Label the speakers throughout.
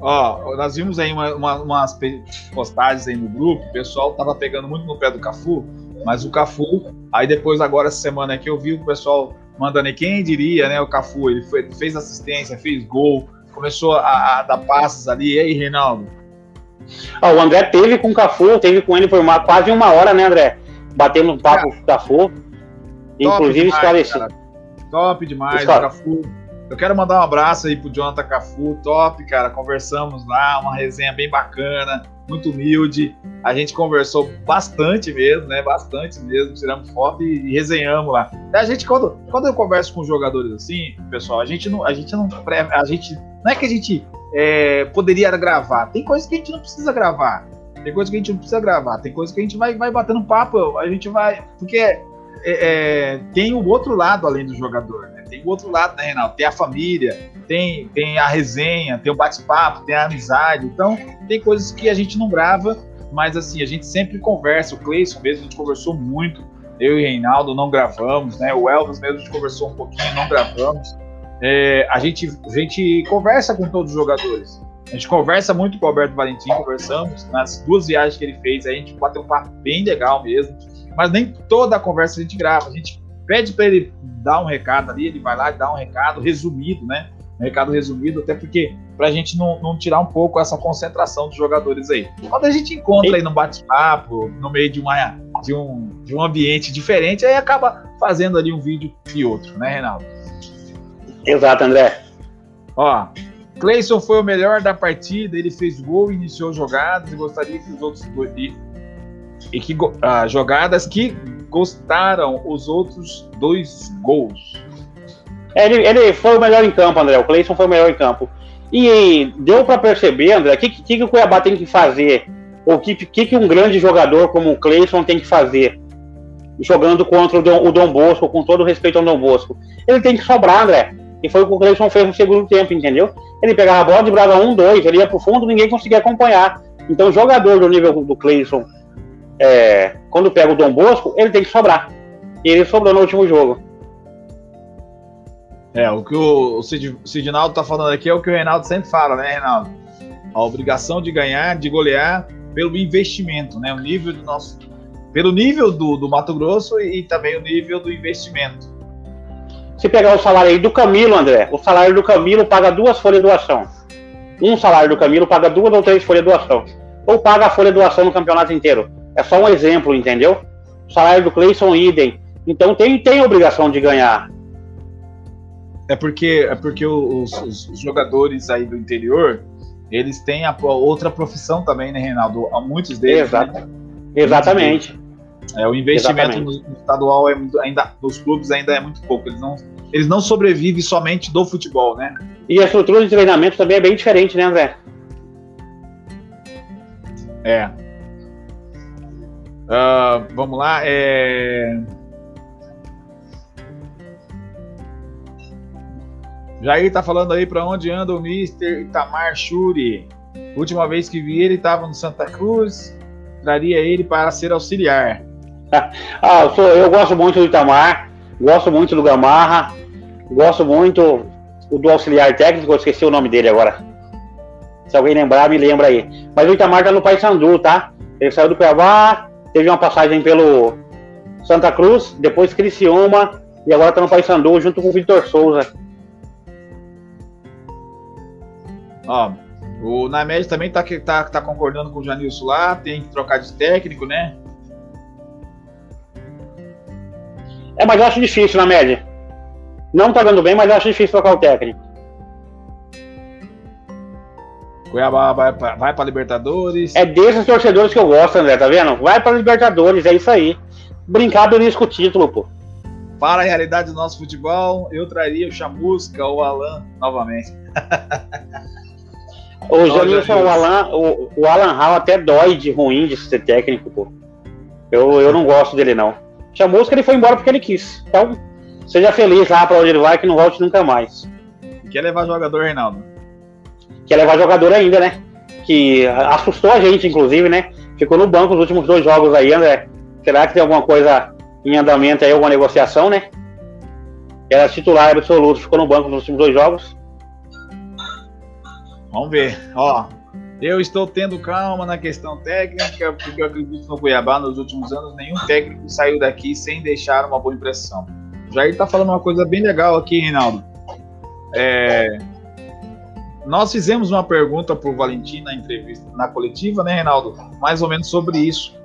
Speaker 1: Ó, nós vimos aí uma, uma, umas postagens aí no grupo, o pessoal tava pegando muito no pé do Cafu, mas o Cafu, aí depois agora essa semana aqui eu vi o pessoal mandando aí, quem diria, né, o Cafu, ele foi, fez assistência, fez gol, começou a, a dar passes ali, e aí, Reinaldo?
Speaker 2: Ó, o André teve com o Cafu, teve com ele por uma, quase uma hora, né, André? Batendo um papo com o Cafu, inclusive esclarecido.
Speaker 1: Top demais, Esclare... Cafu eu quero mandar um abraço aí pro Jonathan Cafu, top, cara. Conversamos lá, uma resenha bem bacana, muito humilde. A gente conversou bastante mesmo, né? Bastante mesmo. Tiramos foto e, e resenhamos lá. A gente, quando, quando eu converso com jogadores assim, pessoal, a gente não. A gente não, a gente, não é que a gente é, poderia gravar. Tem coisas que a gente não precisa gravar. Tem coisas que a gente não precisa gravar. Tem coisas que a gente vai, vai batendo papo. A gente vai. Porque é, é, tem o outro lado além do jogador, né? Tem o outro lado, né, Reinaldo? Tem a família, tem, tem a resenha, tem o bate-papo, tem a amizade. Então, tem coisas que a gente não grava, mas assim, a gente sempre conversa. O Cleison mesmo, a gente conversou muito. Eu e o Reinaldo não gravamos, né? O Elvis mesmo a gente conversou um pouquinho, não gravamos. É, a, gente, a gente conversa com todos os jogadores. A gente conversa muito com o Alberto Valentim, conversamos nas duas viagens que ele fez, a gente bateu um papo bem legal mesmo. Mas nem toda a conversa a gente grava. A gente pede para ele dar um recado ali, ele vai lá e dá um recado resumido, né? Um recado resumido, até porque para a gente não, não, tirar um pouco essa concentração dos jogadores aí. Quando a gente encontra aí no bate-papo, no meio de, uma, de, um, de um ambiente diferente, aí acaba fazendo ali um vídeo e outro, né, Reinaldo?
Speaker 2: Exato, André.
Speaker 1: Ó, Cleison foi o melhor da partida, ele fez gol, iniciou jogadas e gostaria que os outros e que ah, jogadas que gostaram os outros dois gols.
Speaker 2: Ele, ele foi o melhor em campo, André. O Cleison foi o melhor em campo. E deu para perceber, André, o que, que, que, o Cuiabá tem que fazer? O que, que, que um grande jogador como o Cleison tem que fazer? Jogando contra o Dom, o Dom Bosco, com todo respeito ao Dom Bosco. Ele tem que sobrar, André. E foi o que o Cleison fez no segundo tempo, entendeu? Ele pegava a bola Braga 1, 2, ele ia pro fundo, ninguém conseguia acompanhar. Então, jogador do nível do Cleison é, quando pega o Dom Bosco, ele tem que sobrar. E ele sobrou no último jogo.
Speaker 1: É, o que o, o Sidnaldo tá falando aqui é o que o Reinaldo sempre fala, né, Reinaldo? A obrigação de ganhar, de golear pelo investimento, né? O nível do nosso. Pelo nível do, do Mato Grosso e, e também o nível do investimento.
Speaker 2: Se pegar o salário aí do Camilo, André, o salário do Camilo paga duas folhas de doação. Um salário do Camilo paga duas ou três folhas de doação. Ou paga a folha de doação no campeonato inteiro. É só um exemplo, entendeu? O salário do Cleison idem. Então tem, tem obrigação de ganhar.
Speaker 1: É porque, é porque os, os, jogadores aí do interior, eles têm a, outra profissão também, né, Reinaldo? Há muitos deles.
Speaker 2: Exato. Né? Exatamente.
Speaker 1: É, o investimento no, no, estadual é muito, ainda, dos clubes ainda é muito pouco. Eles não, eles não sobrevivem somente do futebol, né?
Speaker 2: E a estrutura de treinamento também é bem diferente, né, André?
Speaker 1: É, Uh, vamos lá. É... Jair tá falando aí para onde anda o Mr. Itamar Shuri. Última vez que vi ele estava no Santa Cruz. Traria ele para ser auxiliar.
Speaker 2: ah, eu, sou, eu gosto muito do Itamar. Gosto muito do Gamarra. Gosto muito do auxiliar técnico. Eu esqueci o nome dele agora. Se alguém lembrar, me lembra aí. Mas o Itamar tá no Paysandu, tá? Ele saiu do Cuiabá, teve uma passagem pelo Santa Cruz, depois Criciúma e agora está no Paysandu junto com o Vitor Souza.
Speaker 1: Ó, o Named também tá, tá, tá concordando com o Janilson lá, tem que trocar de técnico, né?
Speaker 2: É, mas eu acho difícil, Named. Não tá dando bem, mas eu acho difícil trocar o técnico.
Speaker 1: Cuiabá vai pra, vai pra Libertadores.
Speaker 2: É desses torcedores que eu gosto, André, tá vendo? Vai pra Libertadores, é isso aí. Brincar belisca o título, pô.
Speaker 1: Para a realidade do nosso futebol, eu traria o Chamusca ou o Alan novamente.
Speaker 2: o Janilson, o Alan, o, o Alan Hall até dói de ruim de ser técnico, pô. Eu, eu não gosto dele, não. Chamusca ele foi embora porque ele quis. Então, seja feliz lá pra onde ele vai, que não volte nunca mais.
Speaker 1: Quer levar jogador, Reinaldo?
Speaker 2: quer levar jogador ainda, né? que assustou a gente, inclusive, né? Ficou no banco os últimos dois jogos aí, André. Será que tem alguma coisa em andamento aí, alguma negociação, né? Era titular absoluto, ficou no banco nos últimos dois jogos.
Speaker 1: Vamos ver. Ó, eu estou tendo calma na questão técnica, porque eu acredito no Cuiabá nos últimos anos, nenhum técnico saiu daqui sem deixar uma boa impressão. O Jair está falando uma coisa bem legal aqui, Reinaldo. É, nós fizemos uma pergunta para o Valentim na entrevista, na coletiva, né, Reinaldo? Mais ou menos sobre isso.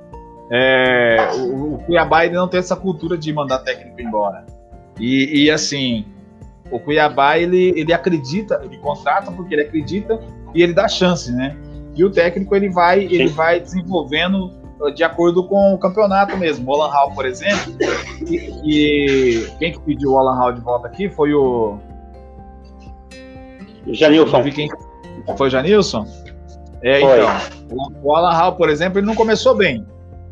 Speaker 1: É, o, o, Cuiabá ele não tem essa cultura de mandar técnico embora. E, e assim, o Cuiabá ele, ele acredita, ele contrata porque ele acredita e ele dá chance, né? E o técnico ele vai, ele vai desenvolvendo uh, de acordo com o campeonato mesmo. O Alan Hall, por exemplo, e, e, quem que pediu o Alan Hall de volta aqui foi o
Speaker 2: Janilson.
Speaker 1: Quem... Foi o Janilson? É, foi. então. O Alan Hall, por exemplo, ele não começou bem.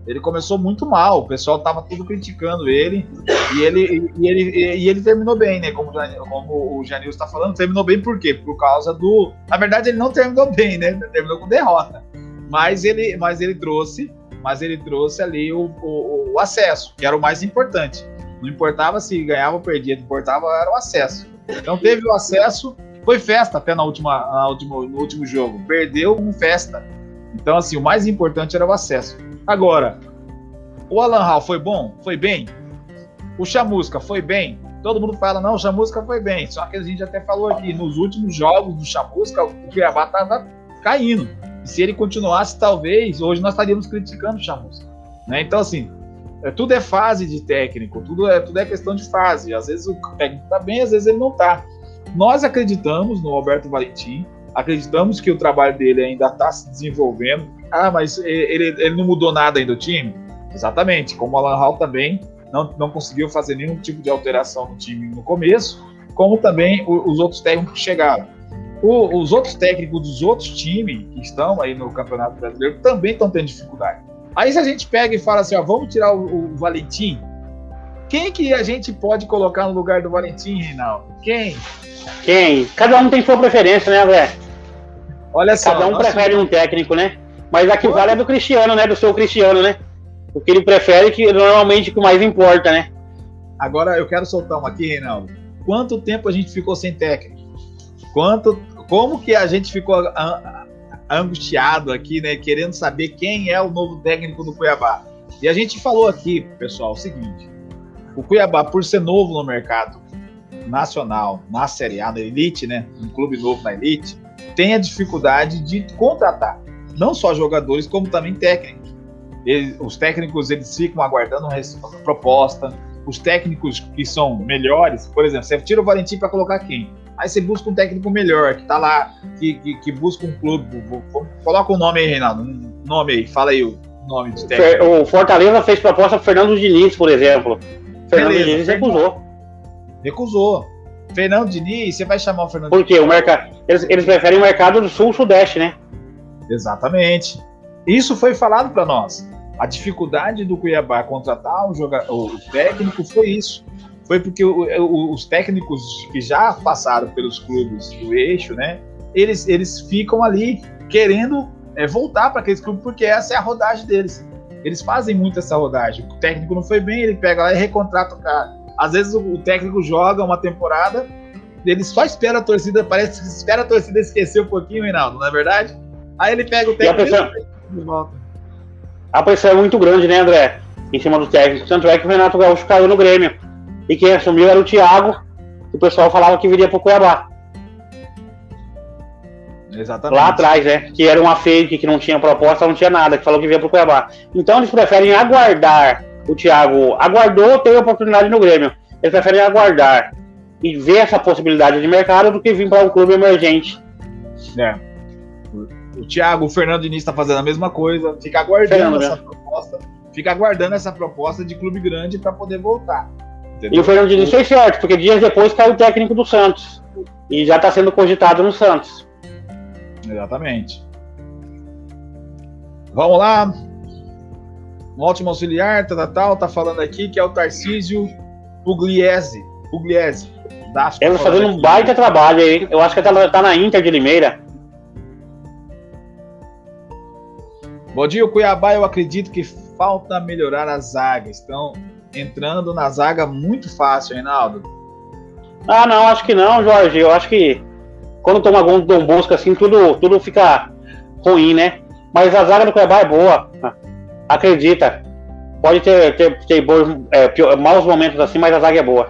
Speaker 1: Ele começou muito mal, o pessoal tava tudo criticando ele e ele, e ele, e ele terminou bem, né? Como, como o Janil está falando, terminou bem por quê? Por causa do. Na verdade, ele não terminou bem, né? Terminou com derrota. Mas ele, mas ele trouxe, mas ele trouxe ali o, o, o acesso, que era o mais importante. Não importava se ganhava ou perdia, importava era o acesso. Então teve o acesso, foi festa até na última, na última, no último jogo. Perdeu com festa. Então, assim, o mais importante era o acesso. Agora, o Alan Hall foi bom? Foi bem? O Chamusca foi bem? Todo mundo fala, não, o Chamusca foi bem. Só que a gente até falou aqui, nos últimos jogos do Chamusca, o Cuiabá estava caindo. E se ele continuasse, talvez, hoje nós estaríamos criticando o Chamusca. Né? Então, assim, é, tudo é fase de técnico, tudo é, tudo é questão de fase. Às vezes o técnico está bem, às vezes ele não está. Nós acreditamos no Alberto Valentim, acreditamos que o trabalho dele ainda está se desenvolvendo, ah, mas ele, ele não mudou nada aí do time? Exatamente, como o Alan Hall também não, não conseguiu fazer nenhum tipo de alteração no time no começo, como também os outros técnicos que chegaram. O, os outros técnicos dos outros times que estão aí no Campeonato Brasileiro também estão tendo dificuldade. Aí se a gente pega e fala assim, ó, vamos tirar o, o Valentim, quem que a gente pode colocar no lugar do Valentim, Reinaldo? Quem?
Speaker 2: Quem? Cada um tem sua preferência, né, Zé? Olha só. Cada um prefere um técnico, né? Mas a que vale é do Cristiano, né? Do seu Cristiano, né? O que ele prefere que normalmente o que mais importa, né?
Speaker 1: Agora eu quero soltar uma aqui, Reinaldo. Quanto tempo a gente ficou sem técnico? Quanto, como que a gente ficou angustiado aqui, né? Querendo saber quem é o novo técnico do Cuiabá. E a gente falou aqui, pessoal, o seguinte: o Cuiabá, por ser novo no mercado nacional, na Série A, na Elite, né? Um clube novo na Elite, tem a dificuldade de contratar não só jogadores, como também técnicos. Eles, os técnicos eles ficam aguardando uma proposta. Os técnicos que são melhores, por exemplo, você tira o Valentim para colocar quem? Aí você busca um técnico melhor, que está lá, que, que, que, busca um clube. Coloca o um nome aí, Reinaldo. Um nome aí, fala aí o nome do técnico.
Speaker 2: O Fortaleza fez proposta para Fernando Diniz, por exemplo. Fernando Beleza, Diniz recusou.
Speaker 1: Recusou. Fernando Diniz, você vai chamar o Fernando
Speaker 2: Por quê? O mercado, eles, eles preferem o mercado do sul-sudeste, né?
Speaker 1: Exatamente. Isso foi falado para nós. A dificuldade do Cuiabá contratar o, jogador, o técnico foi isso. Foi porque o, o, os técnicos que já passaram pelos clubes do eixo, né? Eles, eles ficam ali querendo é, voltar para aqueles clubes porque essa é a rodagem deles. Eles fazem muito essa rodagem. O técnico não foi bem, ele pega lá e recontrata o cara. Às vezes o, o técnico joga uma temporada, ele só espera a torcida, parece que espera a torcida esquecer um pouquinho, Reinaldo, não é verdade? Aí ele pega o técnico e, a pressão...
Speaker 2: a pressão é muito grande, né, André? Em cima do técnico. Tanto é que o Renato Gaúcho caiu no Grêmio. E quem assumiu era o Thiago, que o pessoal falava que viria pro Cuiabá.
Speaker 1: Exatamente.
Speaker 2: Lá atrás, né? Que era uma fake, que não tinha proposta, não tinha nada, que falou que vinha pro Cuiabá. Então eles preferem aguardar. O Thiago aguardou, teve oportunidade no Grêmio. Eles preferem aguardar e ver essa possibilidade de mercado do que vir para um clube emergente.
Speaker 1: É. O Thiago, o Fernando Diniz está fazendo a mesma coisa, fica aguardando Fernando, essa né? proposta, fica aguardando essa proposta de clube grande para poder voltar.
Speaker 2: Entendeu? E o Fernando Diniz fez certo, porque dias depois caiu o técnico do Santos. E já está sendo cogitado no Santos.
Speaker 1: Exatamente. Vamos lá. Um ótimo auxiliar, tal, tal, tá falando aqui que é o Tarcísio Pugliese. Pugliese.
Speaker 2: Ele tá fazendo um baita trabalho aí. Eu acho que tá, tá na Inter de Limeira.
Speaker 1: Bom dia, Cuiabá, eu acredito que falta melhorar a zaga. Estão entrando na zaga muito fácil, Reinaldo.
Speaker 2: Ah, não, acho que não, Jorge. Eu acho que quando toma gol do Dom Bosco, assim, tudo, tudo fica ruim, né? Mas a zaga do Cuiabá é boa. Acredita. Pode ter, ter, ter bons, é, pior, maus momentos assim, mas a zaga é boa.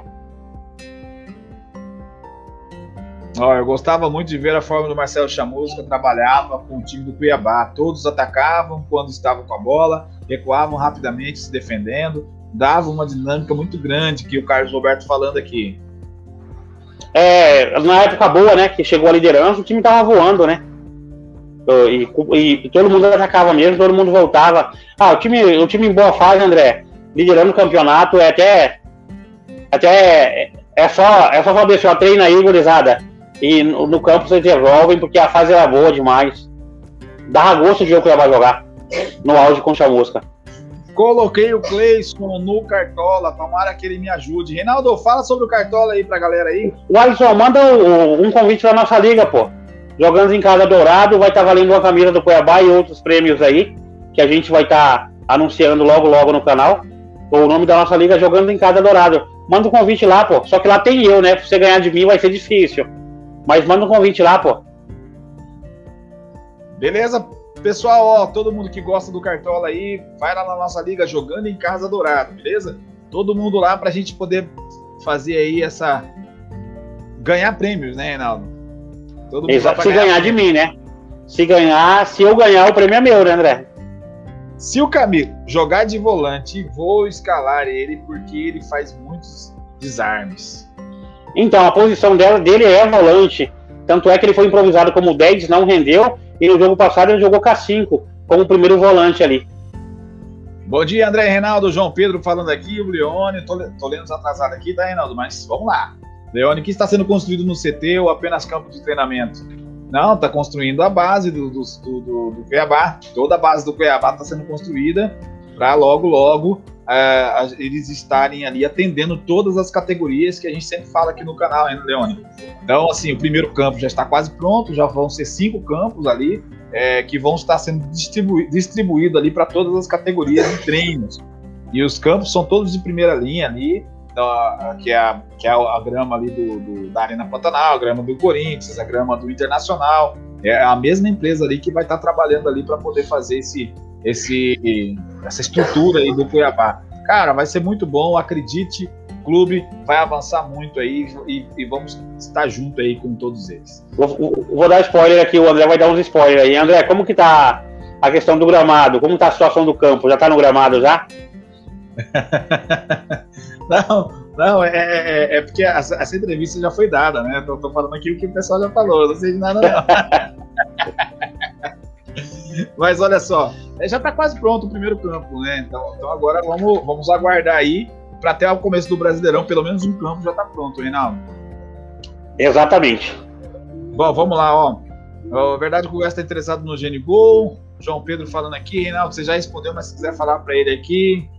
Speaker 1: Oh, eu gostava muito de ver a forma do Marcelo Chamusca trabalhava com o time do Cuiabá. Todos atacavam quando estavam com a bola, recuavam rapidamente, se defendendo, dava uma dinâmica muito grande que o Carlos Roberto falando aqui.
Speaker 2: É, na época boa, né, que chegou a liderança, o time tava voando, né? E, e, e, todo mundo atacava mesmo, todo mundo voltava. Ah, o time, o time em boa fase, André, liderando o campeonato, é até. Até. É só, é só falar assim, ó, treina aí, gurizada. E no, no, campo vocês resolvem, porque a fase era boa demais. Dava gosto de ver o Cuiabá jogar no auge com a mosca.
Speaker 1: Coloquei o Cleison no Cartola, tomara que ele me ajude. Reinaldo, fala sobre o Cartola aí pra galera aí.
Speaker 2: O Alisson, manda um, um convite pra nossa liga, pô. Jogando em casa dourado, vai estar tá valendo uma camisa do Cuiabá e outros prêmios aí, que a gente vai estar tá anunciando logo, logo no canal. O nome da nossa liga é Jogando em Casa Dourado. Manda um convite lá, pô. Só que lá tem eu, né? Pra você ganhar de mim vai ser difícil. Mas manda um convite lá, pô.
Speaker 1: Beleza, pessoal, ó, todo mundo que gosta do Cartola aí, vai lá na nossa liga Jogando em Casa Dourado, beleza? Todo mundo lá pra gente poder fazer aí essa ganhar prêmios, né, Reinaldo?
Speaker 2: Todo Exato, se ganhar, ganhar de mim, né? Se ganhar, se eu ganhar, o prêmio é meu, né, André?
Speaker 1: Se o Camilo jogar de volante, vou escalar ele porque ele faz muitos desarmes.
Speaker 2: Então, a posição dela, dele é volante. Tanto é que ele foi improvisado como 10, não rendeu. E no jogo passado ele jogou K5, como o primeiro volante ali.
Speaker 1: Bom dia, André Reinaldo, João Pedro falando aqui, o Leone, tô, tô lendo atrasado aqui, tá, Reinaldo? Mas vamos lá. Leone, que está sendo construído no CT ou apenas campo de treinamento? Não, está construindo a base do, do, do, do Cuiabá. Toda a base do Cuiabá está sendo construída para logo, logo uh, eles estarem ali atendendo todas as categorias que a gente sempre fala aqui no canal, hein, Leone? Então, assim, o primeiro campo já está quase pronto, já vão ser cinco campos ali é, que vão estar sendo distribuídos distribuído ali para todas as categorias de treinos. E os campos são todos de primeira linha ali, que é, a, que é a grama ali do, do, da Arena Pantanal, a grama do Corinthians, a grama do Internacional. É a mesma empresa ali que vai estar trabalhando ali para poder fazer esse, esse, essa estrutura aí do Cuiabá. Cara, vai ser muito bom, acredite, o clube vai avançar muito aí e, e vamos estar junto aí com todos eles.
Speaker 2: Vou, vou, dar spoiler aqui, o André vai dar uns spoilers aí. André, como que tá a questão do gramado? Como tá a situação do campo? Já tá no gramado já?
Speaker 1: Não, não, é, é, é porque essa, essa, entrevista já foi dada, né? Tô, tô, falando aqui o que o pessoal já falou, não sei de nada não. Mas olha só, é, já está quase pronto o primeiro campo, né? Então, então agora vamos, vamos aguardar aí para até o começo do Brasileirão, pelo menos um campo já está pronto, Reinaldo.
Speaker 2: Exatamente.
Speaker 1: Bom, vamos lá, ó. A verdade que o está interessado no Gene Gol. João Pedro falando aqui, Reinaldo, você já respondeu, mas se quiser falar para ele aqui,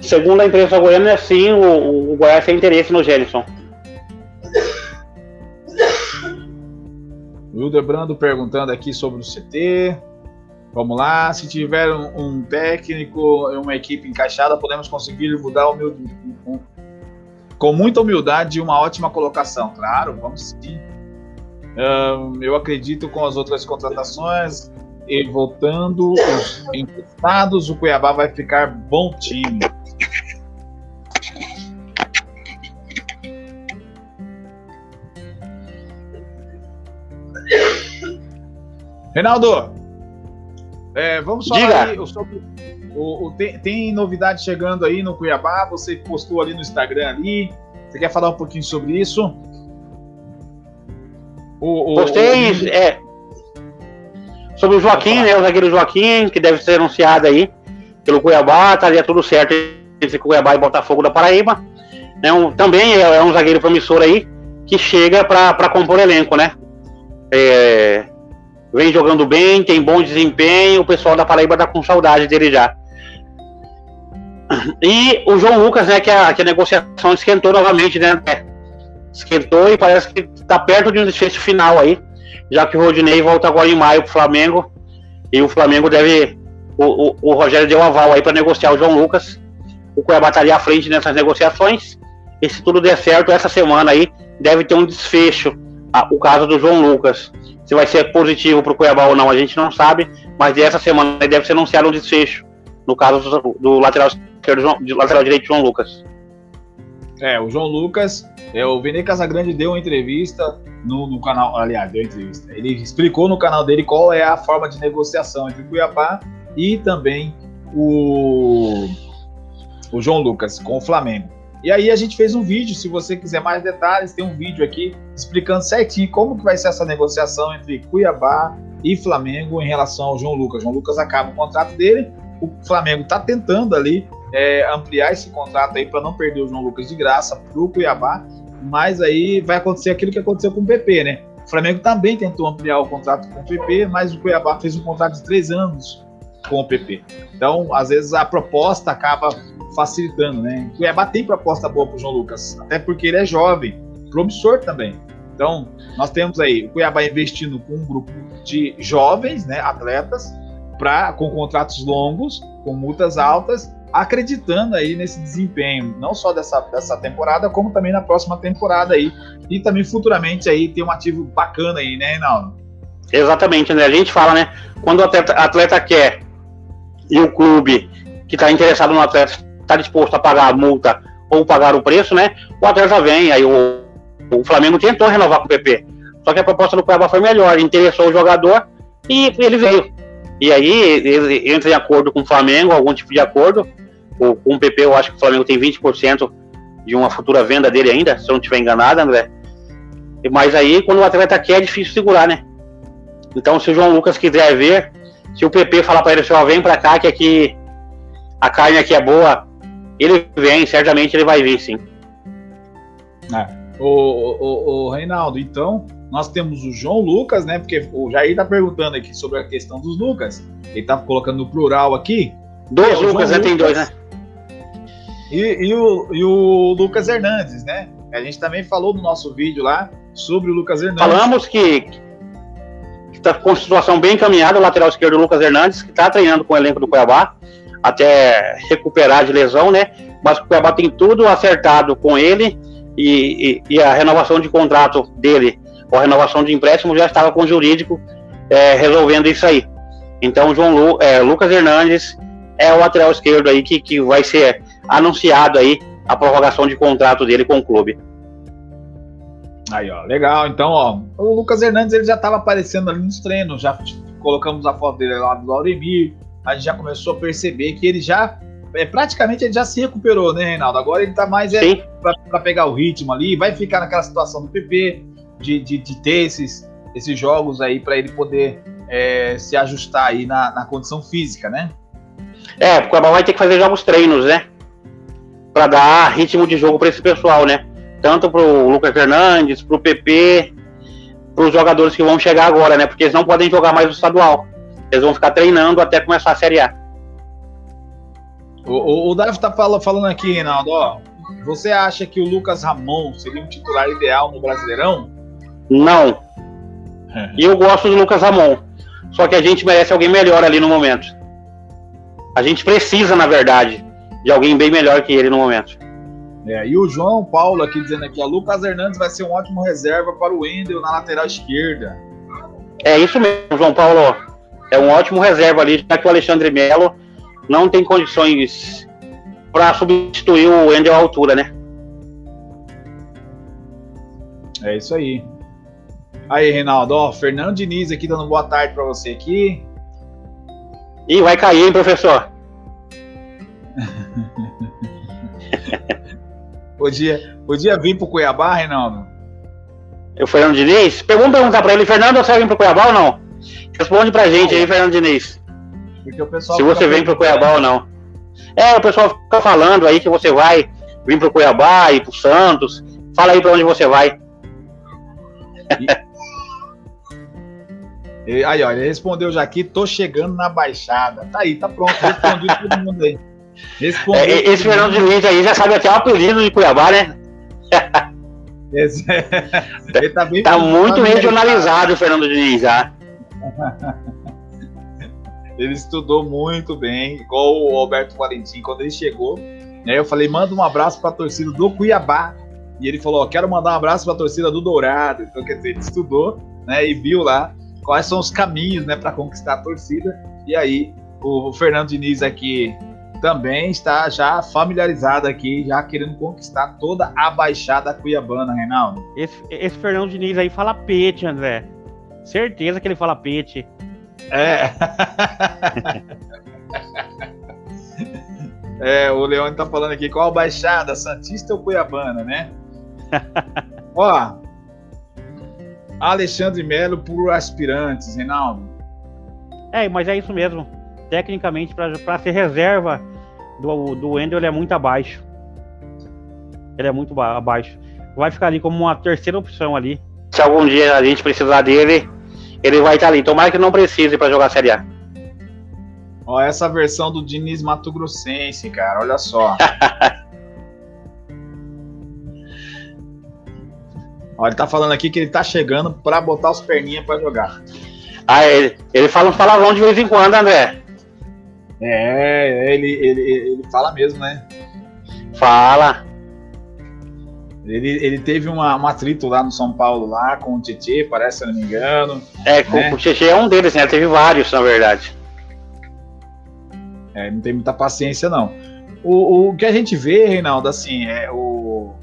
Speaker 2: Segundo a imprensa goiana, sim, o, o Goiás tem interesse no Gênison.
Speaker 1: Wilder Brando perguntando aqui sobre o CT. Vamos lá, se tiver um, um técnico, uma equipe encaixada, podemos conseguir mudar o um, com muita humildade e uma ótima colocação. Claro, vamos sim. Um, eu acredito com as outras contratações e voltando os emprestados, o Cuiabá vai ficar bom time. Reinaldo, é, vamos falar aí sobre. O, o, tem, tem, novidade chegando aí no Cuiabá. Você postou ali no Instagram ali. Você quer falar um pouquinho sobre isso?
Speaker 2: O, o Postei é, sobre o Joaquim, né? O zagueiro Joaquim, que deve ser anunciado aí pelo Cuiabá. Estaria tudo certo entre Cuiabá e Botafogo da Paraíba. É um, também é, é um zagueiro promissor aí que chega para compor elenco, né? É, vem jogando bem, tem bom desempenho, o pessoal da Paraíba tá com saudade dele já. E o João Lucas, né, que a, que a negociação esquentou novamente, né? Esquentou e parece que tá perto de um desfecho final aí, já que o Rodinei volta agora em maio pro Flamengo, e o Flamengo deve o, o, o Rogério deu aval aí para negociar o João Lucas. O Cuiabá estaria à frente nessas negociações. E se tudo der certo, essa semana aí deve ter um desfecho. o caso do João Lucas. Se vai ser positivo para o Cuiabá ou não, a gente não sabe. Mas essa semana deve ser anunciado um desfecho. No caso do, lateral esquerdo, do lateral direito João Lucas.
Speaker 1: É, o João Lucas, é, o Vene Casagrande deu uma entrevista no, no, canal, aliás, deu entrevista. Ele explicou no canal dele qual é a forma de negociação entre o Cuiabá e também o, o João Lucas com o Flamengo. E aí a gente fez um vídeo, se você quiser mais detalhes, tem um vídeo aqui explicando certinho como que vai ser essa negociação entre Cuiabá e Flamengo em relação ao João Lucas. João Lucas acaba o contrato dele, o Flamengo está tentando ali é, ampliar esse contrato aí para não perder o João Lucas de graça para o Cuiabá, mas aí vai acontecer aquilo que aconteceu com o PP, né? O Flamengo também tentou ampliar o contrato com o PP, mas o Cuiabá fez um contrato de três anos com o PP. Então, às vezes a proposta acaba facilitando, né? Cuiabá tem proposta boa para o João Lucas, até porque ele é jovem, promissor também. Então, nós temos aí o Cuiabá investindo com um grupo de jovens, né, atletas, pra, com contratos longos, com multas altas, acreditando aí nesse desempenho, não só dessa, dessa temporada, como também na próxima temporada aí. E também futuramente aí ter um ativo bacana aí, né, Reinaldo?
Speaker 2: Exatamente, né? A gente fala, né? Quando o atleta, atleta quer e o clube que está interessado no atleta está disposto a pagar a multa ou pagar o preço, né? O atleta vem, aí o, o Flamengo tentou renovar com o PP. Só que a proposta do Cuiabá foi melhor, interessou o jogador e ele veio. E aí ele entra em acordo com o Flamengo, algum tipo de acordo. O, com o PP, eu acho que o Flamengo tem 20% de uma futura venda dele ainda, se eu não estiver enganado, André. Mas aí, quando o atleta quer, é difícil segurar, né? Então, se o João Lucas quiser ver, se o PP falar para ele assim, ó, vem para cá que aqui a carne aqui é boa, ele vem, certamente ele vai vir, sim.
Speaker 1: É. O, o, o, Reinaldo, então, nós temos o João Lucas, né? Porque o Jair tá perguntando aqui sobre a questão dos Lucas. Ele tá colocando no plural aqui.
Speaker 2: Dois é, Lucas, né? Tem dois, né?
Speaker 1: E, e, o, e o Lucas Hernandes, né? A gente também falou no nosso vídeo lá sobre o Lucas Hernandes.
Speaker 2: Falamos que está com situação bem encaminhada, o lateral esquerdo Lucas Hernandes, que está treinando com o elenco do Cuiabá, até recuperar de lesão, né? Mas o Cuiabá tem tudo acertado com ele e, e, e a renovação de contrato dele, ou a renovação de empréstimo, já estava com o jurídico é, resolvendo isso aí. Então, João Lu, é, Lucas Hernandes é o lateral esquerdo aí que, que vai ser anunciado aí a prorrogação de contrato dele com o clube.
Speaker 1: Aí, ó, legal. Então, ó, o Lucas Hernandes ele já estava aparecendo ali nos treinos, já colocamos a foto dele lá do Lauremir, a gente já começou a perceber que ele já é, praticamente ele já se recuperou, né, Reinaldo? Agora ele tá mais é, para pegar o ritmo ali, vai ficar naquela situação do PP, de, de, de ter esses, esses jogos aí para ele poder é, se ajustar aí na, na condição física, né?
Speaker 2: É, porque o vai ter que fazer jogos treinos, né? para dar ritmo de jogo para esse pessoal, né? Tanto para o Lucas Fernandes, para o PP, para os jogadores que vão chegar agora, né? Porque eles não podem jogar mais o estadual. Eles vão ficar treinando até começar a Série A.
Speaker 1: O, o, o Davi tá falando, falando aqui, Reinaldo, ó. Você acha que o Lucas Ramon seria um titular ideal no Brasileirão?
Speaker 2: Não. E eu gosto do Lucas Ramon. Só que a gente merece alguém melhor ali no momento. A gente precisa, na verdade de alguém bem melhor que ele no momento.
Speaker 1: É, e o João Paulo aqui dizendo aqui, ó, Lucas Hernandes vai ser um ótimo reserva para o Wendel na lateral esquerda.
Speaker 2: É isso mesmo, João Paulo. É um ótimo reserva ali, já que o Alexandre Melo não tem condições para substituir o Wendel à altura, né?
Speaker 1: É isso aí. Aí, Reinaldo, ó, Fernando Diniz aqui dando boa tarde para você aqui.
Speaker 2: E vai cair, hein, professor?
Speaker 1: podia, podia vir pro Cuiabá, Reinaldo?
Speaker 2: Eu, Fernando Diniz? Vamos perguntar pra ele, Fernando, você vem pro Cuiabá ou não? Responde pra gente aí, Fernando Diniz. Se você vem pro Cuiabá ou não. É, o pessoal fica falando aí que você vai vir pro Cuiabá e pro Santos. Fala aí pra onde você vai.
Speaker 1: E... Aí, ó, ele respondeu já aqui, tô chegando na Baixada. Tá aí, tá pronto, respondi todo mundo aí.
Speaker 2: É, esse Fernando Diniz aí já sabe até o apelido de Cuiabá, né? Esse, ele tá, bem tá muito regionalizado o Fernando Diniz já.
Speaker 1: Ele estudou muito bem, igual o Alberto Valentim, quando ele chegou. Né, eu falei, manda um abraço para a torcida do Cuiabá. E ele falou, quero mandar um abraço para a torcida do Dourado. Então, quer dizer, ele estudou né, e viu lá quais são os caminhos né, para conquistar a torcida. E aí, o Fernando Diniz aqui também está já familiarizado aqui, já querendo conquistar toda a Baixada Cuiabana, Reinaldo.
Speaker 2: Esse, esse Fernando Diniz aí fala pete, André. Certeza que ele fala pete.
Speaker 1: É. é, o Leone tá falando aqui qual baixada, Santista ou Cuiabana, né? Ó, Alexandre Melo por aspirantes, Reinaldo.
Speaker 2: É, mas é isso mesmo. Tecnicamente, para ser reserva do, do Wendel, ele é muito abaixo. Ele é muito abaixo. Vai ficar ali como uma terceira opção ali. Se algum dia a gente precisar dele, ele vai estar ali. Tomara que não precise para jogar a Série A.
Speaker 1: Ó, essa versão do Diniz Mato Grossense, cara, olha só. Ó, ele tá falando aqui que ele tá chegando para botar os perninhas para jogar.
Speaker 2: Ah, ele, ele fala um palavrão de vez em quando, André.
Speaker 1: É, ele, ele, ele fala mesmo, né?
Speaker 2: Fala.
Speaker 1: Ele, ele teve uma, um atrito lá no São Paulo, lá com o Tietê, parece, se eu não me engano.
Speaker 2: É, né? o Tietê é um deles, né? Teve vários, na verdade.
Speaker 1: É, não tem muita paciência, não. O, o que a gente vê, Reinaldo, assim, é o,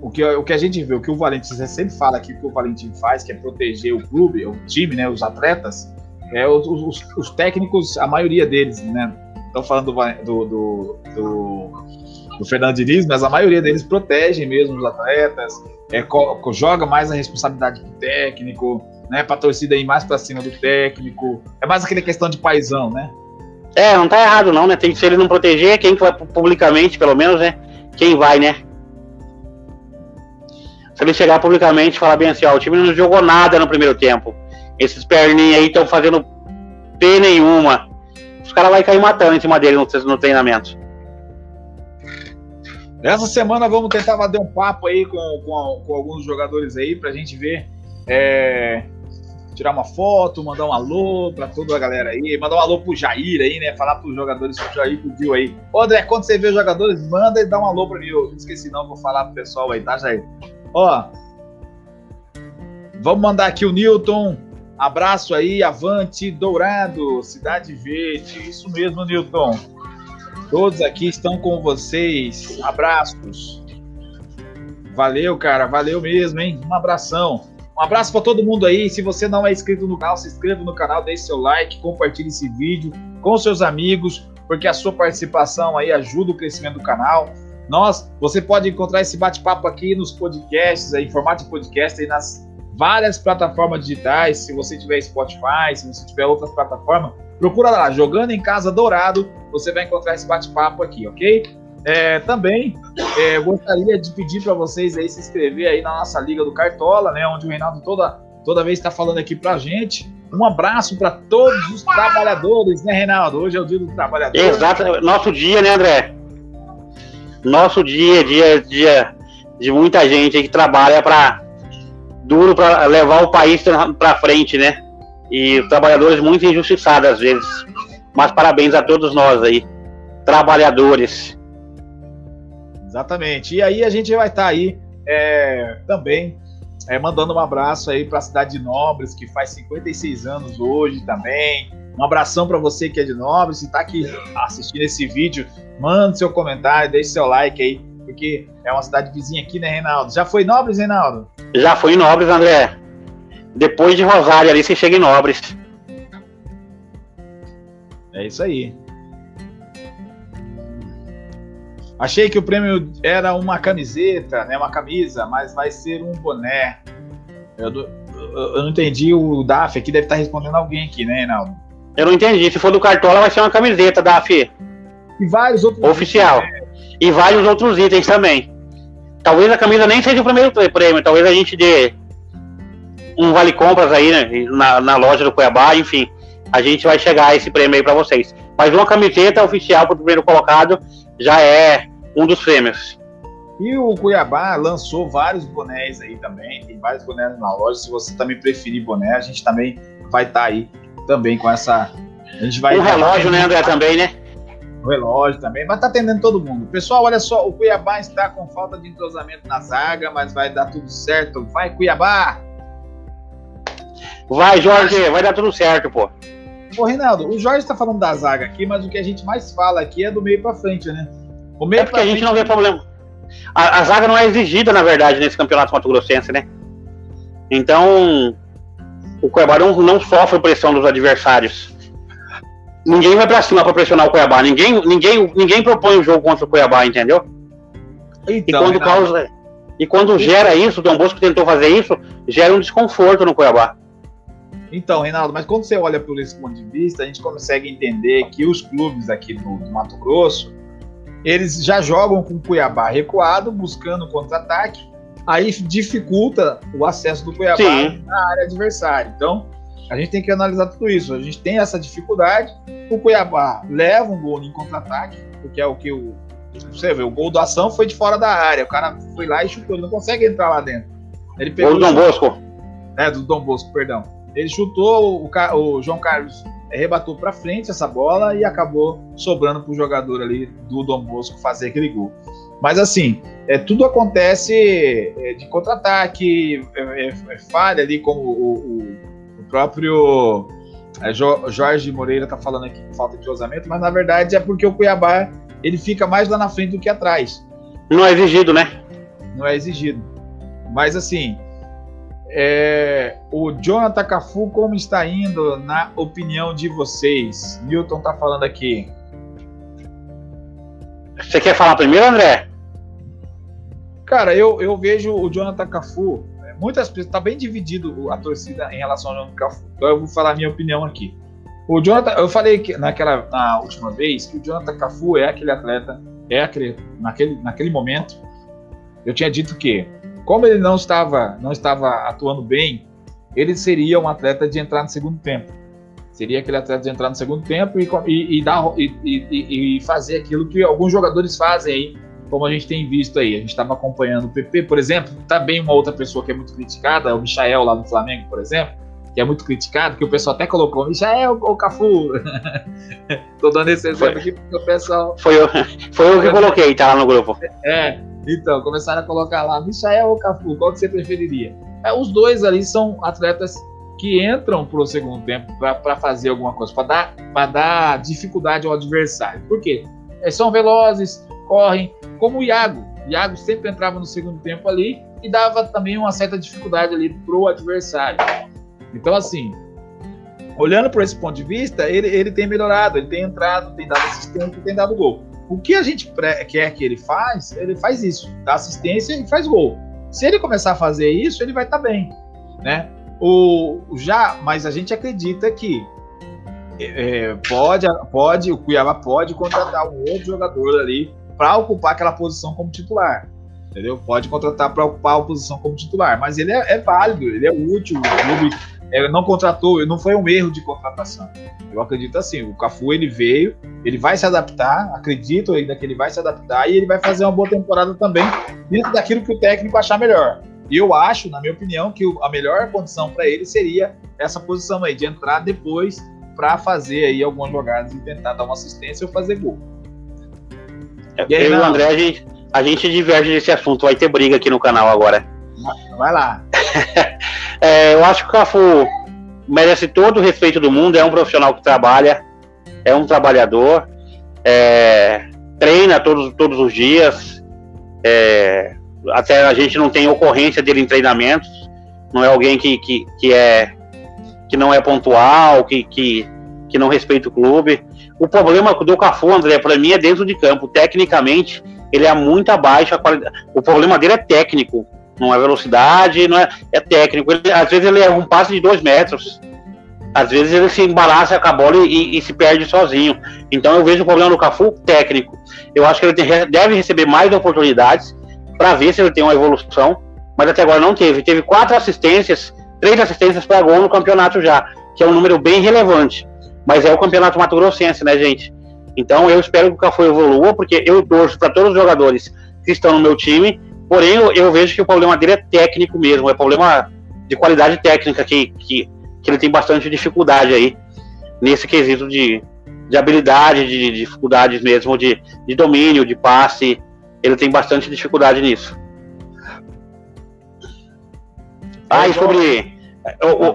Speaker 1: o, que, o que a gente vê, o que o Valentim sempre fala aqui, o que o Valentim faz, que é proteger o clube, o time, né, os atletas, é, os, os, os técnicos, a maioria deles, né, estão falando do, do, do do Fernando Diniz, mas a maioria deles protegem mesmo os atletas, é, joga mais a responsabilidade pro técnico, né, pra torcida ir mais pra cima do técnico. É mais aquela questão de paisão, né?
Speaker 2: É, não tá errado não, né? Tem que se ele não proteger, quem vai publicamente, pelo menos, né? Quem vai, né? Se ele chegar publicamente e falar bem assim, ó, o time não jogou nada no primeiro tempo. Esses perninhos aí estão fazendo P nenhuma. Os caras vão cair matando em cima dele no, no treinamento.
Speaker 1: Essa semana vamos tentar bater um papo aí com, com, com alguns jogadores aí pra gente ver. É, tirar uma foto, mandar um alô pra toda a galera aí, mandar um alô pro Jair aí, né? Falar pros jogadores que o Jair pediu aí. Ô André, quando você vê os jogadores, manda e dá um alô pra mim. Eu esqueci não, vou falar pro pessoal aí, tá, Jair? Ó, vamos mandar aqui o Newton. Abraço aí, Avante Dourado, Cidade Verde. Isso mesmo, Newton. Todos aqui estão com vocês. Abraços. Valeu, cara. Valeu mesmo, hein? Um abração. Um abraço para todo mundo aí. Se você não é inscrito no canal, se inscreva no canal, deixe seu like, compartilhe esse vídeo com seus amigos, porque a sua participação aí ajuda o crescimento do canal. Nós, você pode encontrar esse bate-papo aqui nos podcasts, aí, em formato de podcast, aí nas várias plataformas digitais. Se você tiver Spotify, se você tiver outras plataformas, Procura lá, Jogando em Casa Dourado, você vai encontrar esse bate-papo aqui, ok? É, também é, gostaria de pedir para vocês aí se inscrever aí na nossa Liga do Cartola, né? Onde o Reinaldo toda, toda vez está falando aqui pra gente. Um abraço para todos os trabalhadores, né, Reinaldo? Hoje é o dia do trabalhador.
Speaker 2: Exato, nosso dia, né, André? Nosso dia, dia, dia de muita gente que trabalha para duro para levar o país para frente, né? e trabalhadores muito injustiçados às vezes. Mas parabéns a todos nós aí, trabalhadores.
Speaker 1: Exatamente. E aí a gente vai estar tá aí é, também é, mandando um abraço aí para a cidade de Nobres, que faz 56 anos hoje também. Um abração para você que é de Nobres e está aqui assistindo esse vídeo. Mande seu comentário, deixe seu like aí, porque é uma cidade vizinha aqui, né, Reinaldo? Já foi Nobres, Reinaldo?
Speaker 2: Já foi Nobres, André. Depois de Rosário ali, você chega em Nobres.
Speaker 1: É isso aí. Achei que o prêmio era uma camiseta, né? Uma camisa, mas vai ser um boné. Eu, eu, eu não entendi o DAF aqui, deve estar respondendo alguém aqui, né, Reinaldo?
Speaker 2: Eu não entendi. Se for do Cartola, vai ser uma camiseta, DAF.
Speaker 1: E vários outros.
Speaker 2: Oficial. Né? E vários outros itens também. Talvez a camisa nem seja o primeiro prêmio, talvez a gente dê um vale compras aí né, na, na loja do Cuiabá, enfim, a gente vai chegar a esse prêmio aí para vocês. Mas uma camiseta oficial para o primeiro colocado já é um dos prêmios.
Speaker 1: E o Cuiabá lançou vários bonés aí também, tem vários bonés na loja. Se você também preferir boné, a gente também vai estar tá aí também com essa
Speaker 2: A gente vai. O relógio, né, André, também, né?
Speaker 1: O relógio também, mas tá atendendo todo mundo. Pessoal, olha só, o Cuiabá está com falta de entrosamento na zaga, mas vai dar tudo certo. Vai, Cuiabá!
Speaker 2: Vai, Jorge, vai dar tudo certo, pô.
Speaker 1: Ô, Reinaldo, o Jorge está falando da zaga aqui, mas o que a gente mais fala aqui é do meio para frente, né?
Speaker 2: O meio é porque a gente não vê problema. A, a, zaga não é exigida, na verdade, nesse campeonato Mato Grossense, né? Então, o Cuiabá não, não sofre pressão dos adversários. Ninguém vai pra cima pra pressionar o Cuiabá. Ninguém, ninguém, ninguém propõe o jogo contra o Cuiabá, entendeu? Então, e quando causa. E quando gera isso, o Dom Bosco tentou fazer isso, gera um desconforto no Cuiabá.
Speaker 1: Então, Reinaldo, mas quando você olha por esse ponto de vista, a gente consegue entender que os clubes aqui do, do Mato Grosso, eles já jogam com o Cuiabá recuado, buscando contra-ataque, aí dificulta o acesso do Cuiabá Sim. na área adversária. Então, a gente tem que analisar tudo isso. A gente tem essa dificuldade, o Cuiabá leva um gol em contra-ataque, porque é o que o. Você vê, o gol do ação foi de fora da área. O cara foi lá e chutou, ele não consegue entrar lá dentro. Ele
Speaker 2: pegou. O Dom Bosco.
Speaker 1: É, do Dom Bosco, perdão. Ele chutou, o, o João Carlos rebatou para frente essa bola e acabou sobrando para o jogador ali do Dom Bosco fazer aquele gol. Mas assim, é, tudo acontece é, de contra-ataque, é, é, é falha ali, como o, o próprio é, Jorge Moreira está falando aqui, falta de osamento, mas na verdade é porque o Cuiabá ele fica mais lá na frente do que atrás.
Speaker 2: Não é exigido, né?
Speaker 1: Não é exigido. Mas assim, é, o Jonathan Cafu, como está indo, na opinião de vocês? Milton está falando aqui.
Speaker 2: Você quer falar primeiro, André?
Speaker 1: Cara, eu, eu vejo o Jonathan Cafu, muitas pessoas, está bem dividido a torcida em relação ao Jonathan Cafu. Então eu vou falar a minha opinião aqui. O Jonathan, eu falei que naquela na última vez que o Jonathan Cafu é aquele atleta, é aquele, naquele, naquele momento, eu tinha dito que como ele não estava, não estava atuando bem, ele seria um atleta de entrar no segundo tempo. Seria aquele atleta de entrar no segundo tempo e, e, e dar, e, e, fazer aquilo que alguns jogadores fazem aí, como a gente tem visto aí. A gente estava acompanhando o PP, por exemplo, também uma outra pessoa que é muito criticada, o Michael lá no Flamengo, por exemplo, que é muito criticado, que o pessoal até colocou, Michael ou Cafu. Tô dando esse exemplo aqui porque o pessoal.
Speaker 2: Foi eu, foi eu que coloquei, tá lá no grupo.
Speaker 1: É, então, começaram a colocar lá, Michael ou Cafu, qual que você preferiria? É, os dois ali são atletas que entram para o segundo tempo para fazer alguma coisa, para dar, dar dificuldade ao adversário. Por quê? É, são velozes, correm, como o Iago. O Iago sempre entrava no segundo tempo ali e dava também uma certa dificuldade ali para o adversário. Então, assim, olhando por esse ponto de vista, ele, ele tem melhorado, ele tem entrado, tem dado assistência, tem dado gol. O que a gente quer que ele faz, ele faz isso, dá assistência e faz gol. Se ele começar a fazer isso, ele vai estar tá bem, né? O já, mas a gente acredita que é, pode, pode, o Cuiabá pode contratar um outro jogador ali para ocupar aquela posição como titular, entendeu? Pode contratar para ocupar a posição como titular, mas ele é, é válido, ele é útil, o clube ele não contratou, não foi um erro de contratação. Eu acredito assim, o Cafu ele veio, ele vai se adaptar, acredito ainda que ele vai se adaptar e ele vai fazer uma boa temporada também dentro daquilo que o técnico achar melhor. E eu acho, na minha opinião, que a melhor condição para ele seria essa posição aí de entrar depois para fazer aí algumas jogadas e tentar dar uma assistência ou fazer gol.
Speaker 2: E aí, eu e o André, a gente, a gente diverge desse assunto, vai ter briga aqui no canal agora.
Speaker 1: Vai lá.
Speaker 2: é, eu acho que o Cafu merece todo o respeito do mundo, é um profissional que trabalha, é um trabalhador, é, treina todos, todos os dias, é, até a gente não tem ocorrência dele em treinamentos, não é alguém que, que, que, é, que não é pontual, que, que, que não respeita o clube. O problema do Cafu, André, para mim é dentro de campo. Tecnicamente, ele é muito abaixo. O problema dele é técnico não é velocidade, não é, é técnico. Ele, às vezes ele é um passe de dois metros. Às vezes ele se embaraça com a bola e, e, se perde sozinho. Então eu vejo o problema do Cafu técnico. Eu acho que ele tem, deve receber mais oportunidades para ver se ele tem uma evolução, mas até agora não teve. Teve quatro assistências, três assistências para gol no campeonato já, que é um número bem relevante. Mas é o campeonato Mato Grossense, né, gente? Então eu espero que o Cafu evolua, porque eu torço para todos os jogadores que estão no meu time Porém, eu, eu, vejo que o problema dele é técnico mesmo, é problema de qualidade técnica que, que, que ele tem bastante dificuldade aí. nesse quesito de, de habilidade, de, de dificuldades mesmo, de, de domínio, de passe. Ele tem bastante dificuldade nisso. Ah, e sobre.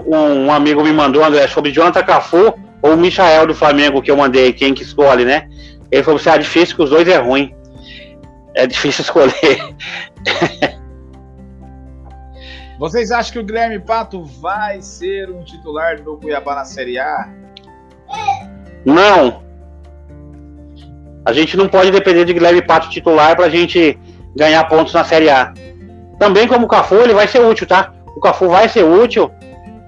Speaker 2: Um amigo me mandou, André, sobre Jonathan Cafu ou o Michael do Flamengo, que eu mandei, quem que escolhe, né? Ele falou: você é difícil que os dois é ruim. É difícil escolher.
Speaker 1: Vocês acham que o Guilherme Pato vai ser um titular do Cuiabá na Série A?
Speaker 2: Não. A gente não pode depender de Guilherme Pato titular para a gente ganhar pontos na Série A. Também como o Cafu, ele vai ser útil, tá? O Cafu vai ser útil,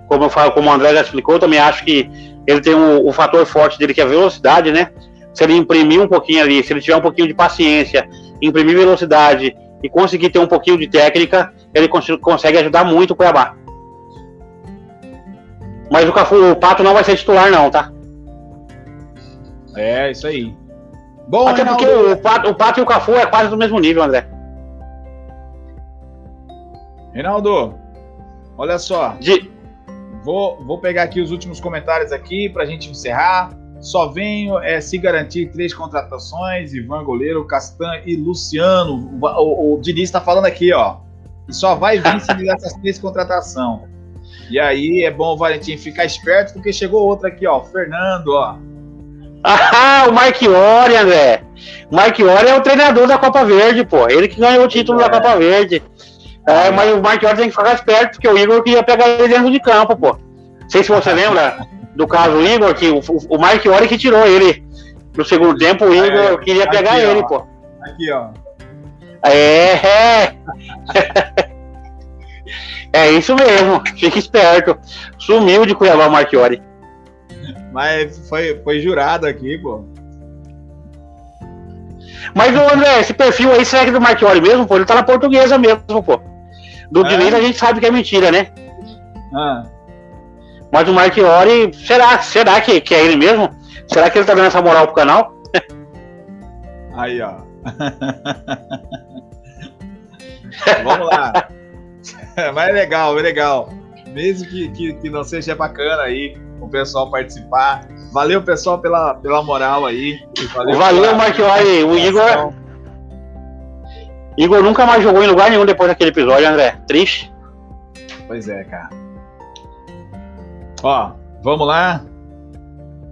Speaker 2: como eu falo, como o André já explicou, eu também acho que ele tem o, o fator forte dele que é a velocidade, né? Se ele imprimir um pouquinho ali, se ele tiver um pouquinho de paciência, imprimir velocidade e conseguir ter um pouquinho de técnica, ele cons consegue ajudar muito o Cuiabá. Mas o, Cafu, o Pato não vai ser titular, não, tá?
Speaker 1: É, isso aí. Bom,
Speaker 2: Até Reinaldo... porque o Pato, o Pato e o Cafu é quase do mesmo nível, André.
Speaker 1: Reinaldo, olha só. De... Vou, vou pegar aqui os últimos comentários aqui para a gente encerrar. Só venho é, se garantir três contratações: Ivan Goleiro, Castan e Luciano. O, o, o Diniz está falando aqui, ó. E só vai vir se virar essas três contratações. E aí é bom o Valentim ficar esperto, porque chegou outra aqui, ó. Fernando, ó.
Speaker 2: Ah, o Marchiori, André. O Marchiori é o treinador da Copa Verde, pô. Ele que ganhou o título é. da Copa Verde. É, mas o Marchiori tem que ficar esperto, porque o Igor queria pegar ele dentro de campo, pô. Não sei se você lembra do caso Igor, que o, o Marchiori que tirou ele no segundo tempo, o Igor é, queria pegar aqui, ele, ó. pô.
Speaker 1: Aqui, ó.
Speaker 2: É, é. é isso mesmo, fique esperto. Sumiu de Cuiabá o Marchiori.
Speaker 1: Mas foi, foi jurado aqui, pô.
Speaker 2: Mas, o André, esse perfil aí, será que é do Marchiori mesmo, pô? Ele tá na portuguesa mesmo, pô. Do é. Diniz a gente sabe que é mentira, né? Ah. Mas o Marchiori, será, será que, que é ele mesmo? Será que ele tá dando essa moral pro canal?
Speaker 1: Aí, ó. Vamos lá. Mas é legal, é legal. Mesmo que, que, que não seja bacana aí o pessoal participar. Valeu, pessoal, pela, pela moral aí.
Speaker 2: Valeu, Valeu Marchiori. O Igor. Igor nunca mais jogou em lugar nenhum depois daquele episódio, André. Triste.
Speaker 1: Pois é, cara. Ó, vamos lá.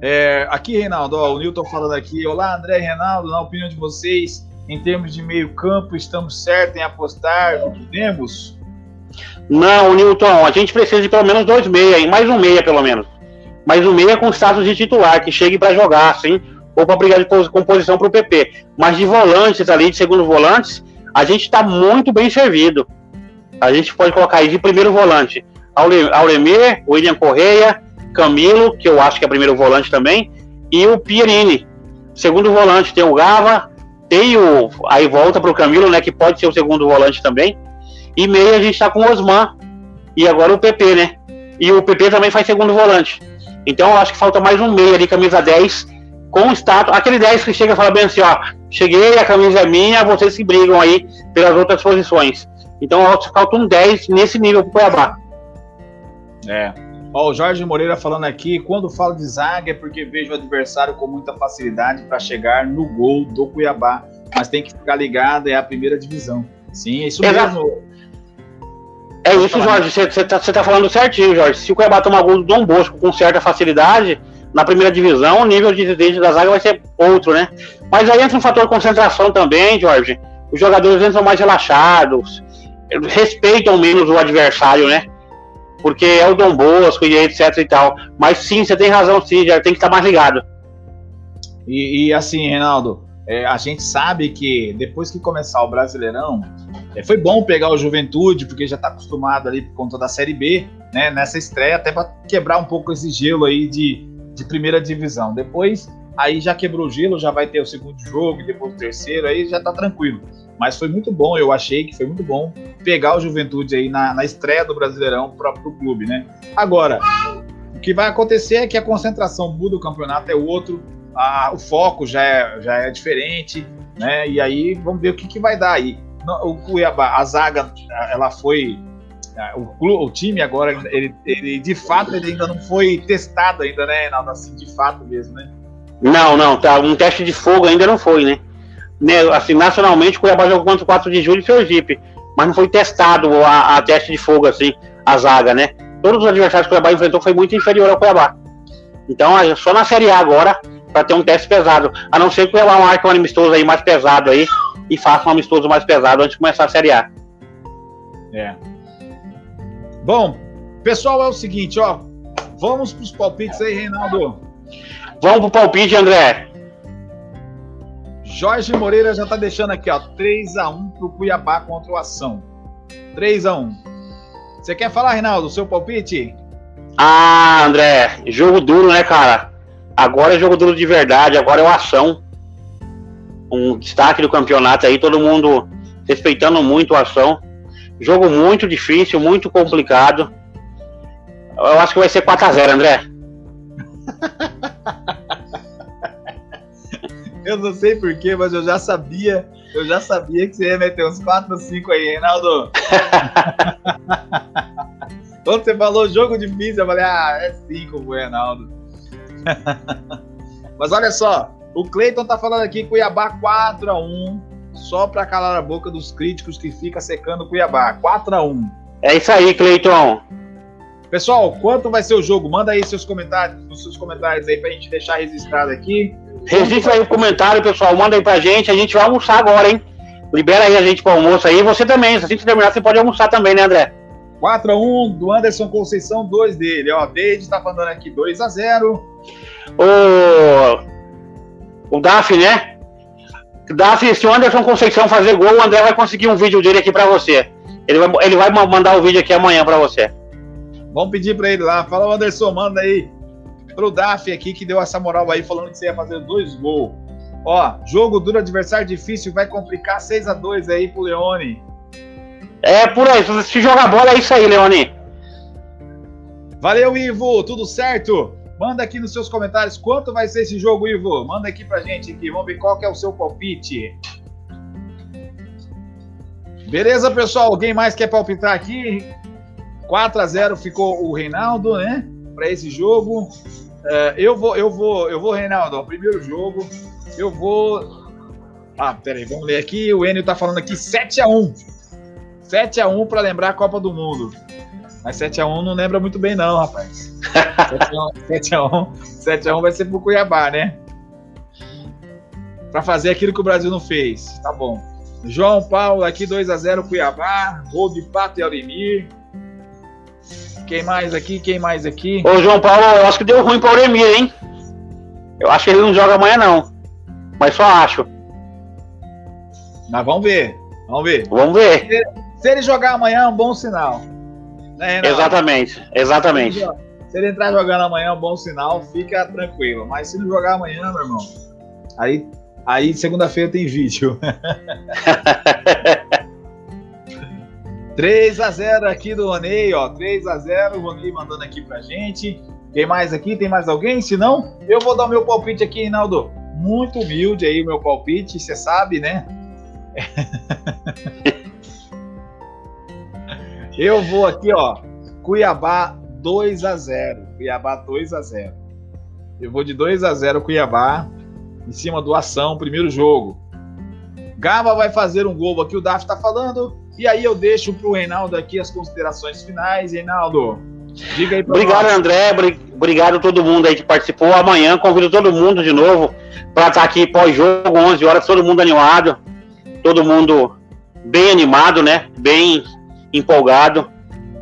Speaker 1: É, aqui, Reinaldo, ó, o Newton falando aqui. Olá, André e Reinaldo, na opinião de vocês, em termos de meio campo, estamos certos em apostar no que temos?
Speaker 2: Não, Newton, a gente precisa de pelo menos dois meia, mais um meia pelo menos. Mais um meia com status de titular, que chegue para jogar, assim, ou para brigar de composição para o PP. Mas de volantes ali, de segundo volantes, a gente está muito bem servido. A gente pode colocar aí de primeiro volante Auremir, William Correia, Camilo, que eu acho que é primeiro volante também, e o Pierini. Segundo volante tem o Gava, tem o. Aí volta para o Camilo, né? Que pode ser o segundo volante também. E meio a gente está com o Osman. E agora o PP, né? E o PP também faz segundo volante. Então eu acho que falta mais um meio ali, camisa 10, com status. Aquele 10 que chega e fala bem assim, ó, cheguei, a camisa é minha, vocês se brigam aí pelas outras posições. Então falta um 10 nesse nível pro Cuiabá.
Speaker 1: É. Ó, o Jorge Moreira falando aqui, quando falo de zaga é porque vejo o adversário com muita facilidade para chegar no gol do Cuiabá. Mas tem que ficar ligado, é a primeira divisão. Sim, é isso Exato. mesmo.
Speaker 2: É isso, Jorge. Você tá, tá, falando certinho, Jorge. Se o Cuiabá tomar gol do Dom Bosco com certa facilidade, na primeira divisão, o nível de desde da zaga vai ser outro, né? Mas aí entra um fator concentração também, Jorge. Os jogadores entram mais relaxados, respeitam menos o adversário, né? porque é o Dom Bosco e etc e tal. Mas sim, você tem razão, sim, já tem que estar mais ligado.
Speaker 1: E, e assim, Reinaldo, é, a gente sabe que depois que começar o Brasileirão, é, foi bom pegar o Juventude, porque já está acostumado ali por conta da Série B, né, nessa estreia, até para quebrar um pouco esse gelo aí de, de primeira divisão. Depois, aí já quebrou o gelo, já vai ter o segundo jogo, depois o terceiro, aí já está tranquilo. Mas foi muito bom, eu achei que foi muito bom pegar o Juventude aí na, na estreia do Brasileirão para o clube, né? Agora, o que vai acontecer é que a concentração muda, o campeonato é outro, a, o foco já é, já é diferente, né? E aí vamos ver o que, que vai dar aí. O Cuiabá, a zaga, ela foi o, o time agora, ele, ele de fato ele ainda não foi testado ainda, né, Reinaldo? Assim, de fato mesmo, né?
Speaker 2: Não, não, tá. Um teste de fogo ainda não foi, né? né assim, nacionalmente, o Cuiabá jogou contra o 4 de julho e Sergipe, mas não foi testado a, a, teste de fogo, assim, a zaga, né? Todos os adversários que o Cuiabá enfrentou foi muito inferior ao Cuiabá. Então, só na Série A agora, para ter um teste pesado. A não ser que o Cuiabá marque um amistoso aí mais pesado aí e faça um amistoso mais pesado antes de começar a Série A.
Speaker 1: É. Bom, pessoal, é o seguinte, ó. Vamos para os palpites aí, Reinaldo.
Speaker 2: Vamos pro palpite, André.
Speaker 1: Jorge Moreira já tá deixando aqui, ó, 3 x 1 pro Cuiabá contra o Ação. 3 x 1. Você quer falar, Reinaldo, o seu palpite?
Speaker 2: Ah, André, jogo duro, né, cara? Agora é jogo duro de verdade, agora é o Ação. Um destaque do campeonato aí, todo mundo respeitando muito a Ação. Jogo muito difícil, muito complicado. Eu acho que vai ser 4x0, André.
Speaker 1: eu não sei porquê, mas eu já sabia. Eu já sabia que você ia meter uns 4 ou 5 aí, Reinaldo. Quando você falou jogo difícil, eu falei, ah, é 5 pro Reinaldo. mas olha só, o Cleiton tá falando aqui Cuiabá 4x1 só para calar a boca dos críticos que fica secando o Cuiabá. 4 a 1
Speaker 2: É isso aí, Cleiton.
Speaker 1: Pessoal, quanto vai ser o jogo? Manda aí seus comentários, os seus comentários aí pra gente deixar registrado aqui.
Speaker 2: Registra aí o comentário, pessoal. Manda aí pra gente. A gente vai almoçar agora, hein? Libera aí a gente pro almoço aí. Você também. Se a gente terminar, você pode almoçar também, né, André?
Speaker 1: 4x1 do Anderson Conceição, 2 dele. Ó, Deide tá falando aqui 2x0.
Speaker 2: O, o Daf, né? Daf, se o Anderson Conceição fazer gol, o André vai conseguir um vídeo dele aqui para você. Ele vai, ele vai mandar o vídeo aqui amanhã para você.
Speaker 1: Vamos pedir para ele lá. Fala, Anderson, manda aí pro Daf aqui que deu essa moral aí, falando que você ia fazer dois gols. Ó, jogo duro, adversário difícil, vai complicar 6 a 2 aí pro Leone.
Speaker 2: É, por aí. Se jogar bola, é isso aí, Leone.
Speaker 1: Valeu, Ivo. Tudo certo? Manda aqui nos seus comentários quanto vai ser esse jogo, Ivo. Manda aqui pra gente aqui. Vamos ver qual que é o seu palpite. Beleza, pessoal? Alguém mais quer palpitar aqui? 4 a 0 ficou o Reinaldo, né? Para esse jogo. Uh, eu vou, eu vou, eu vou, Reinaldo. O primeiro jogo, eu vou. Ah, peraí, vamos ler aqui. O Enio tá falando aqui 7 a 1 7 a 1 para lembrar a Copa do Mundo. Mas 7x1 não lembra muito bem, não, rapaz. 7x1, 7x1 vai ser pro Cuiabá, né? Para fazer aquilo que o Brasil não fez. Tá bom. João Paulo aqui 2x0 Cuiabá. Gol de Pato e Aurimir. Quem mais aqui? Quem mais aqui?
Speaker 2: Ô, João Paulo, eu acho que deu ruim pro Aurimir, hein? Eu acho que ele não joga amanhã, não. Mas só acho.
Speaker 1: Mas vamos ver. Vamos ver.
Speaker 2: Vamos ver.
Speaker 1: Se ele jogar amanhã, é um bom sinal.
Speaker 2: Né, exatamente, exatamente.
Speaker 1: Se ele entrar jogando amanhã é um bom sinal, fica tranquilo. Mas se não jogar amanhã, meu irmão, aí, aí segunda-feira tem vídeo. 3 a 0 aqui do Ronei, ó. 3 a 0 o Ronei mandando aqui pra gente. Tem mais aqui? Tem mais alguém? Se não, eu vou dar o meu palpite aqui, Reinaldo. Muito humilde aí o meu palpite, você sabe, né? Eu vou aqui, ó. Cuiabá 2 a 0 Cuiabá 2 a 0 Eu vou de 2 a 0 Cuiabá. Em cima do ação, primeiro jogo. Gava vai fazer um gol aqui, o Daf tá falando. E aí eu deixo pro Reinaldo aqui as considerações finais. Reinaldo, diga aí
Speaker 2: pra Obrigado, nós. André. Obrigado a todo mundo aí que participou. Amanhã convido todo mundo de novo para estar aqui pós-jogo, 11 horas, todo mundo animado. Todo mundo bem animado, né? Bem empolgado.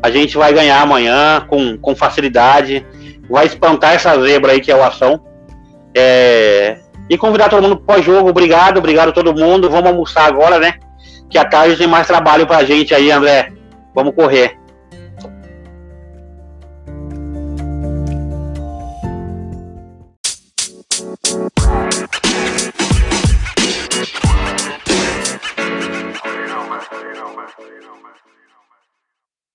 Speaker 2: A gente vai ganhar amanhã com, com facilidade. Vai espantar essa zebra aí que é o ação. É... E convidar todo mundo pós-jogo. Obrigado, obrigado a todo mundo. Vamos almoçar agora, né? Que à tarde tem mais trabalho pra gente aí, André. Vamos correr.